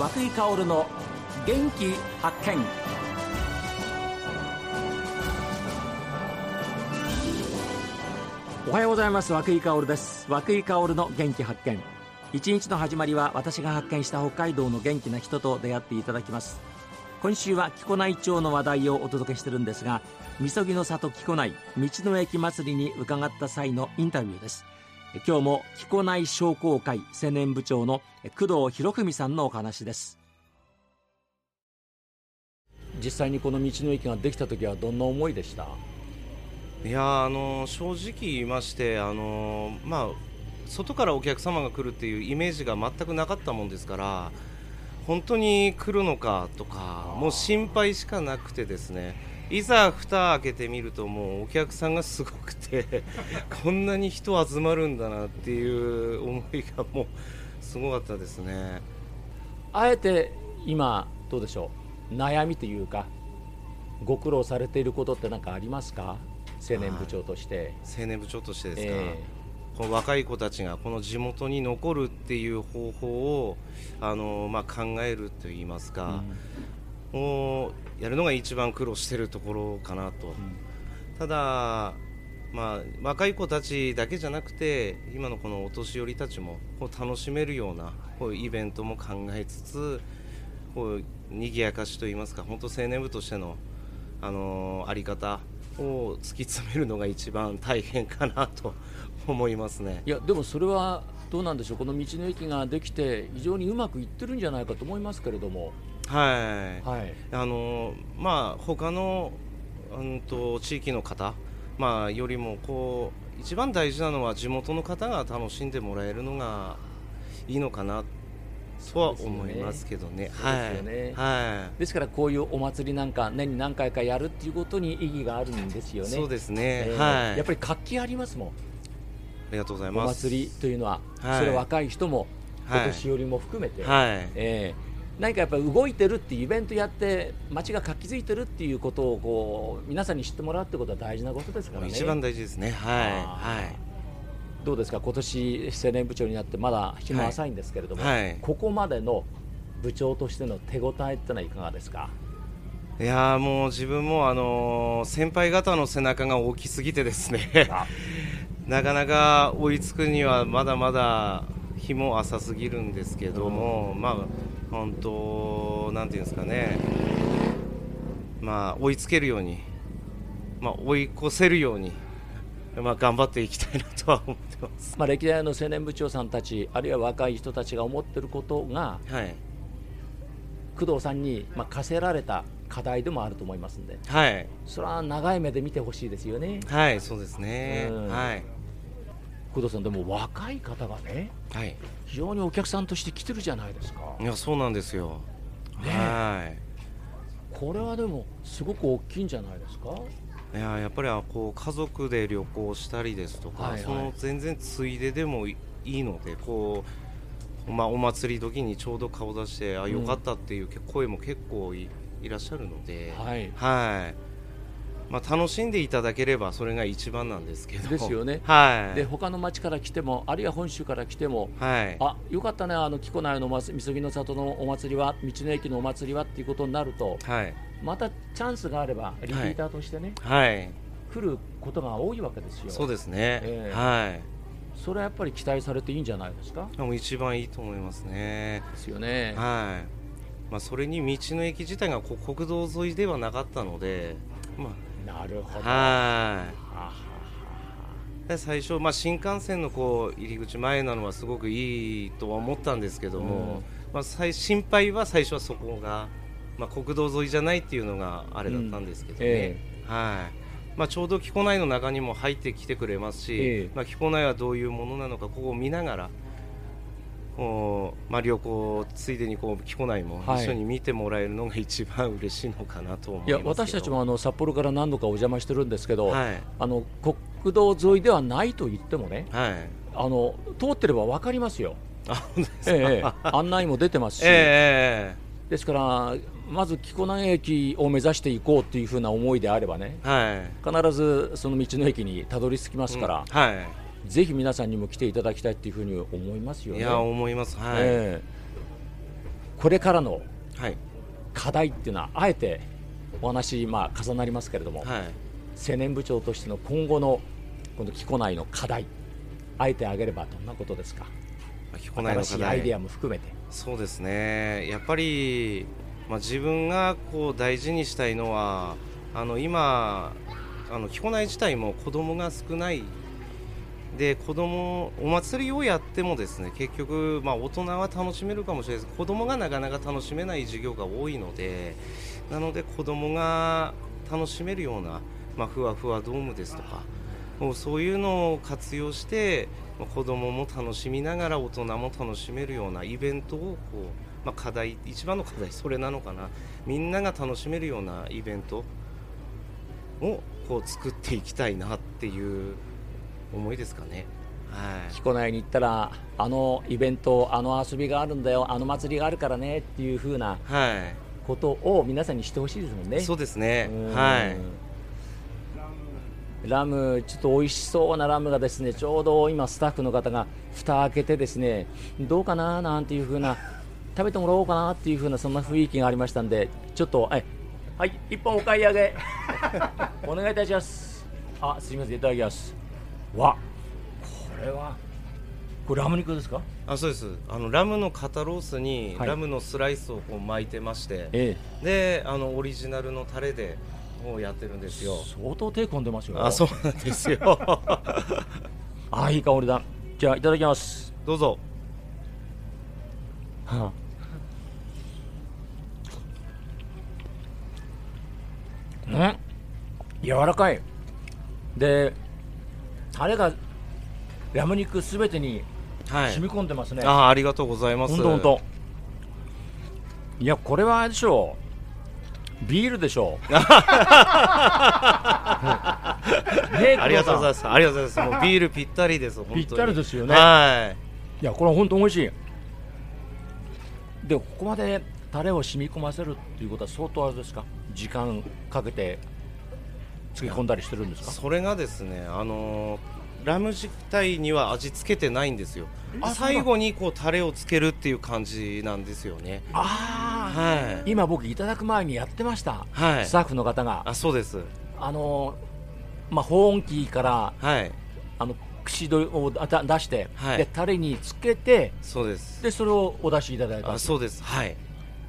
和久井薫の元気発見。おはようございます。和久井薫です。和久井薫の元気発見。一日の始まりは私が発見した北海道の元気な人と出会っていただきます。今週は木古内町の話題をお届けしてるんですがみそぎの里木古内道の駅祭りに伺った際のインタビューです。今日も木古内商工会青年部長の工藤博文さんのお話です。実際にこの道の駅ができた時はどんな思いでした？いやあの正直言いましてあのまあ外からお客様が来るっていうイメージが全くなかったもんですから本当に来るのかとかもう心配しかなくてですね。いざ蓋開けてみるともうお客さんがすごくて こんなに人集まるんだなっていう思いがもうすごかったですね。あえて今どうでしょう？悩みというかご苦労されていることって何かありますか？青年部長として、青年部長としてですか、えー、この若い子たちがこの地元に残るっていう方法をあの、まあ、考えるといいますか、うん、もうやるのが一番苦労してるところかなと、うん、ただ、まあ、若い子たちだけじゃなくて今のこのお年寄りたちもこう楽しめるようなこういうイベントも考えつつこう賑やかしといいますか本当青年部としての、あのー、あり方を突き詰めるのが一番大変かなと 思いますね。いやでもそれはどうなんでしょう。この道の駅ができて非常にうまくいってるんじゃないかと思いますけれども。はい、はい、あのまあ他のうんと地域の方まあよりもこう一番大事なのは地元の方が楽しんでもらえるのがいいのかなとは思いますけどね。はい、はい、ですからこういうお祭りなんか年に何回かやるっていうことに意義があるんですよね。そうですね。えー、はい。やっぱり活気ありますもん。ありがとうございます。お祭りというのは、はい、それ若い人も、お年寄りも含めて、はい、えー何かやっぱり動いてるっていうイベントやって街が活気づいてるっていうことをこう皆さんに知ってもらうってことは大事なことですからね。一番大事ですね。はい。はい。どうですか？今年青年部長になってまだ日も浅いんですけれども、はい。はい、ここまでの部長としての手応えってのはいかがですか？いやもう自分もあのー、先輩方の背中が大きすぎてですね。なかなか追いつくにはまだまだ日も浅すぎるんですけども、うん、まあ本当なんていうんですかね。まあ追いつけるようにまあ追い越せるようにまあ、頑張っていきたいなとは思ってます、まあ、歴代の青年部長さんたちあるいは若い人たちが思っていることが、はい、工藤さんに、まあ、課せられた課題でもあると思いますんで、はい、それは長い目で見てほしいですよね。はいそうですね、うん、はい工藤さん、でも若い方がね、はい、非常にお客さんとして来てるじゃないですか。いやそうなんですよ、ね、はい。これはでも、すごく大きいんじゃないですか？いややっぱりこう家族で旅行したりですとか、はいはい、その全然ついででもいいのでこう、まあ、お祭り時にちょうど顔出してあよかったっていう声も結構いらっしゃるので、はい、はいまあ、楽しんでいただければそれが一番なんですけど。ですよね、はい、で他の町から来てもあるいは本州から来ても、はい、あよかったねあの木古内のみそぎの里のお祭りは道の駅のお祭りはっていうことになると、はい、またチャンスがあればリピーターとしてね、はい、来ることが多いわけですよ。そうですね、えー、はい。それはやっぱり期待されていいんじゃないですか？もう一番いいと思いますね。ですよね。はい。まあ、それに道の駅自体が国道沿いではなかったので、まあ、なるほど。はい。最初、まあ、新幹線のこう入り口前なのはすごくいいとは思ったんですけども、うん、まあ、心配は最初はそこがまあ、国道沿いじゃないっていうのがあれだったんですけどね、うん。えー、はい。まあ、ちょうど木古内の中にも入ってきてくれますし、えー、まあ、木古内はどういうものなのかここを見ながらこう、まあ、旅行ついでにこう木古内も一緒に見てもらえるのが一番嬉しいのかなと思いはい、いや私たちもあの札幌から何度かお邪魔してるんですけど、はい、あの国道沿いではないと言ってもね、はい、あの通ってれば分かりますよ。あええ、案内も出てますし、ええ、ですからまず木古内駅を目指していこうというふうな思いであればね、はい、必ずその道の駅にたどり着きますから、うん、はい、ぜひ皆さんにも来ていただきたいというふうに思いますよね。いや思います、はい、えこれからのはい。課題っていうのはあえてお話、まあ、重なりますけれども、はい。青年部長としての今後のこの木古内の課題あえて挙げればどんなことですか？彦内の課新しいアイデ題アも含めて。そうですね。やっぱり、まあ、自分がこう大事にしたいのはあの今あの彦内自体も子供が少ないで子供お祭りをやってもですね結局、まあ、大人は楽しめるかもしれないです。子供がなかなか楽しめない授業が多いのでなので子供が楽しめるような、まあ、ふわふわドームですとかもうそういうのを活用してまあ子供も楽しみながら大人も楽しめるようなイベントをこう、まあ、課題一番の課題それなのかな。みんなが楽しめるようなイベントをこう作っていきたいなっていう思いですかね。はい。木古内に行ったらあのイベントあの遊びがあるんだよあの祭りがあるからねっていうふうなはい。ことを皆さんにしてほしいですもんね。そうですね。うん。はい。ラム、ちょっと美味しそうなラムがですねちょうど今、スタッフの方が蓋開けてですねどうかななんていう風な食べてもらおうかなっていう風なそんな雰囲気がありましたんでちょっとはい、はい、一本お買い上げ。お願いいたします。あすみませんいただきます。わこれはこれラム肉ですか？あそうです。あのラムの肩ロースにはい。ラムのスライスをこう巻いてまして、え。であのオリジナルのタレでもうやってるんですよ。相当手込んでますよ。あそうなんですよ。あいい香りだ。じゃあいただきます。どうぞ。はあ、うん。柔らかい。でタレがラム肉すべてにはい。染み込んでますね、あありがとうございます。ほんとほんと。いやこれはあれでしょう。ビールでしょう。ねえありがとうございいます。ありがとうございます。もうビールぴったりです本当に。ぴったりですよね。はいやこれは本当美味しい。でここまでタレを染み込ませるっていうことは相当あれですか？時間かけて漬け込んだりしてるんですか？それがですねあのーラム自体には味付けてないんですよ。あ最後にこうタレをつけるっていう感じなんですよね。ああ、はい。今僕いただく前にやってました、はい。スタッフの方が。あそうです。あのまあ保温器からはい。あの串をだ出して、はい。でタレにつけてそうです。でそれをお出しいただいた。あそうです。はい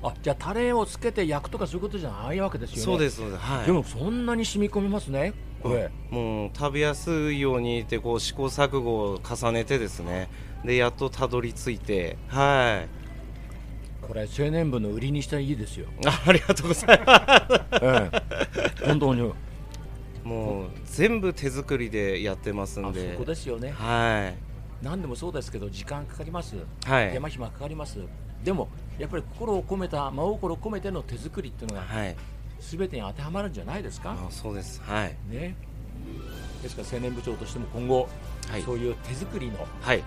あじゃあタレをつけて焼くとかそういうことじゃないわけですよね。そうですそうです。はい。でもそんなに染み込みますねこれ。もう食べやすいようにってこう試行錯誤を重ねてですね。でやっとたどり着いて。はい。これ青年部の売りにしたらいいですよ、あ ありがとうございまええ、本当に。すもう全部手作りでやってますあそんでこですよね。は何でもそうですけど時間かかります、いはい。手間暇かかります。でもやっぱり心を込めた真心を込めての手作りっていうのがはい。全てに当てはまるんじゃないですか、あそうです。はい。ね、ですから青年部長としても今後、はい。そういう手作りのはい。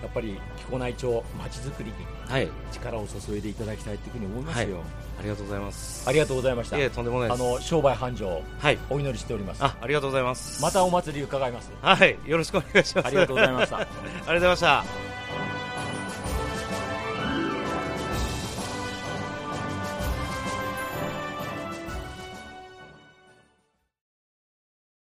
やっぱり木古内町まちづくりにはい。力を注いでいただきたいというふうに思いますよ、ありがとうございます。ありがとうございました。とんでもないです。あの商売繁盛はい。お祈りしております。あありがとうございます。またお祭り伺います。はい。よろしくお願いします。ありがとうございました。ありがとうございました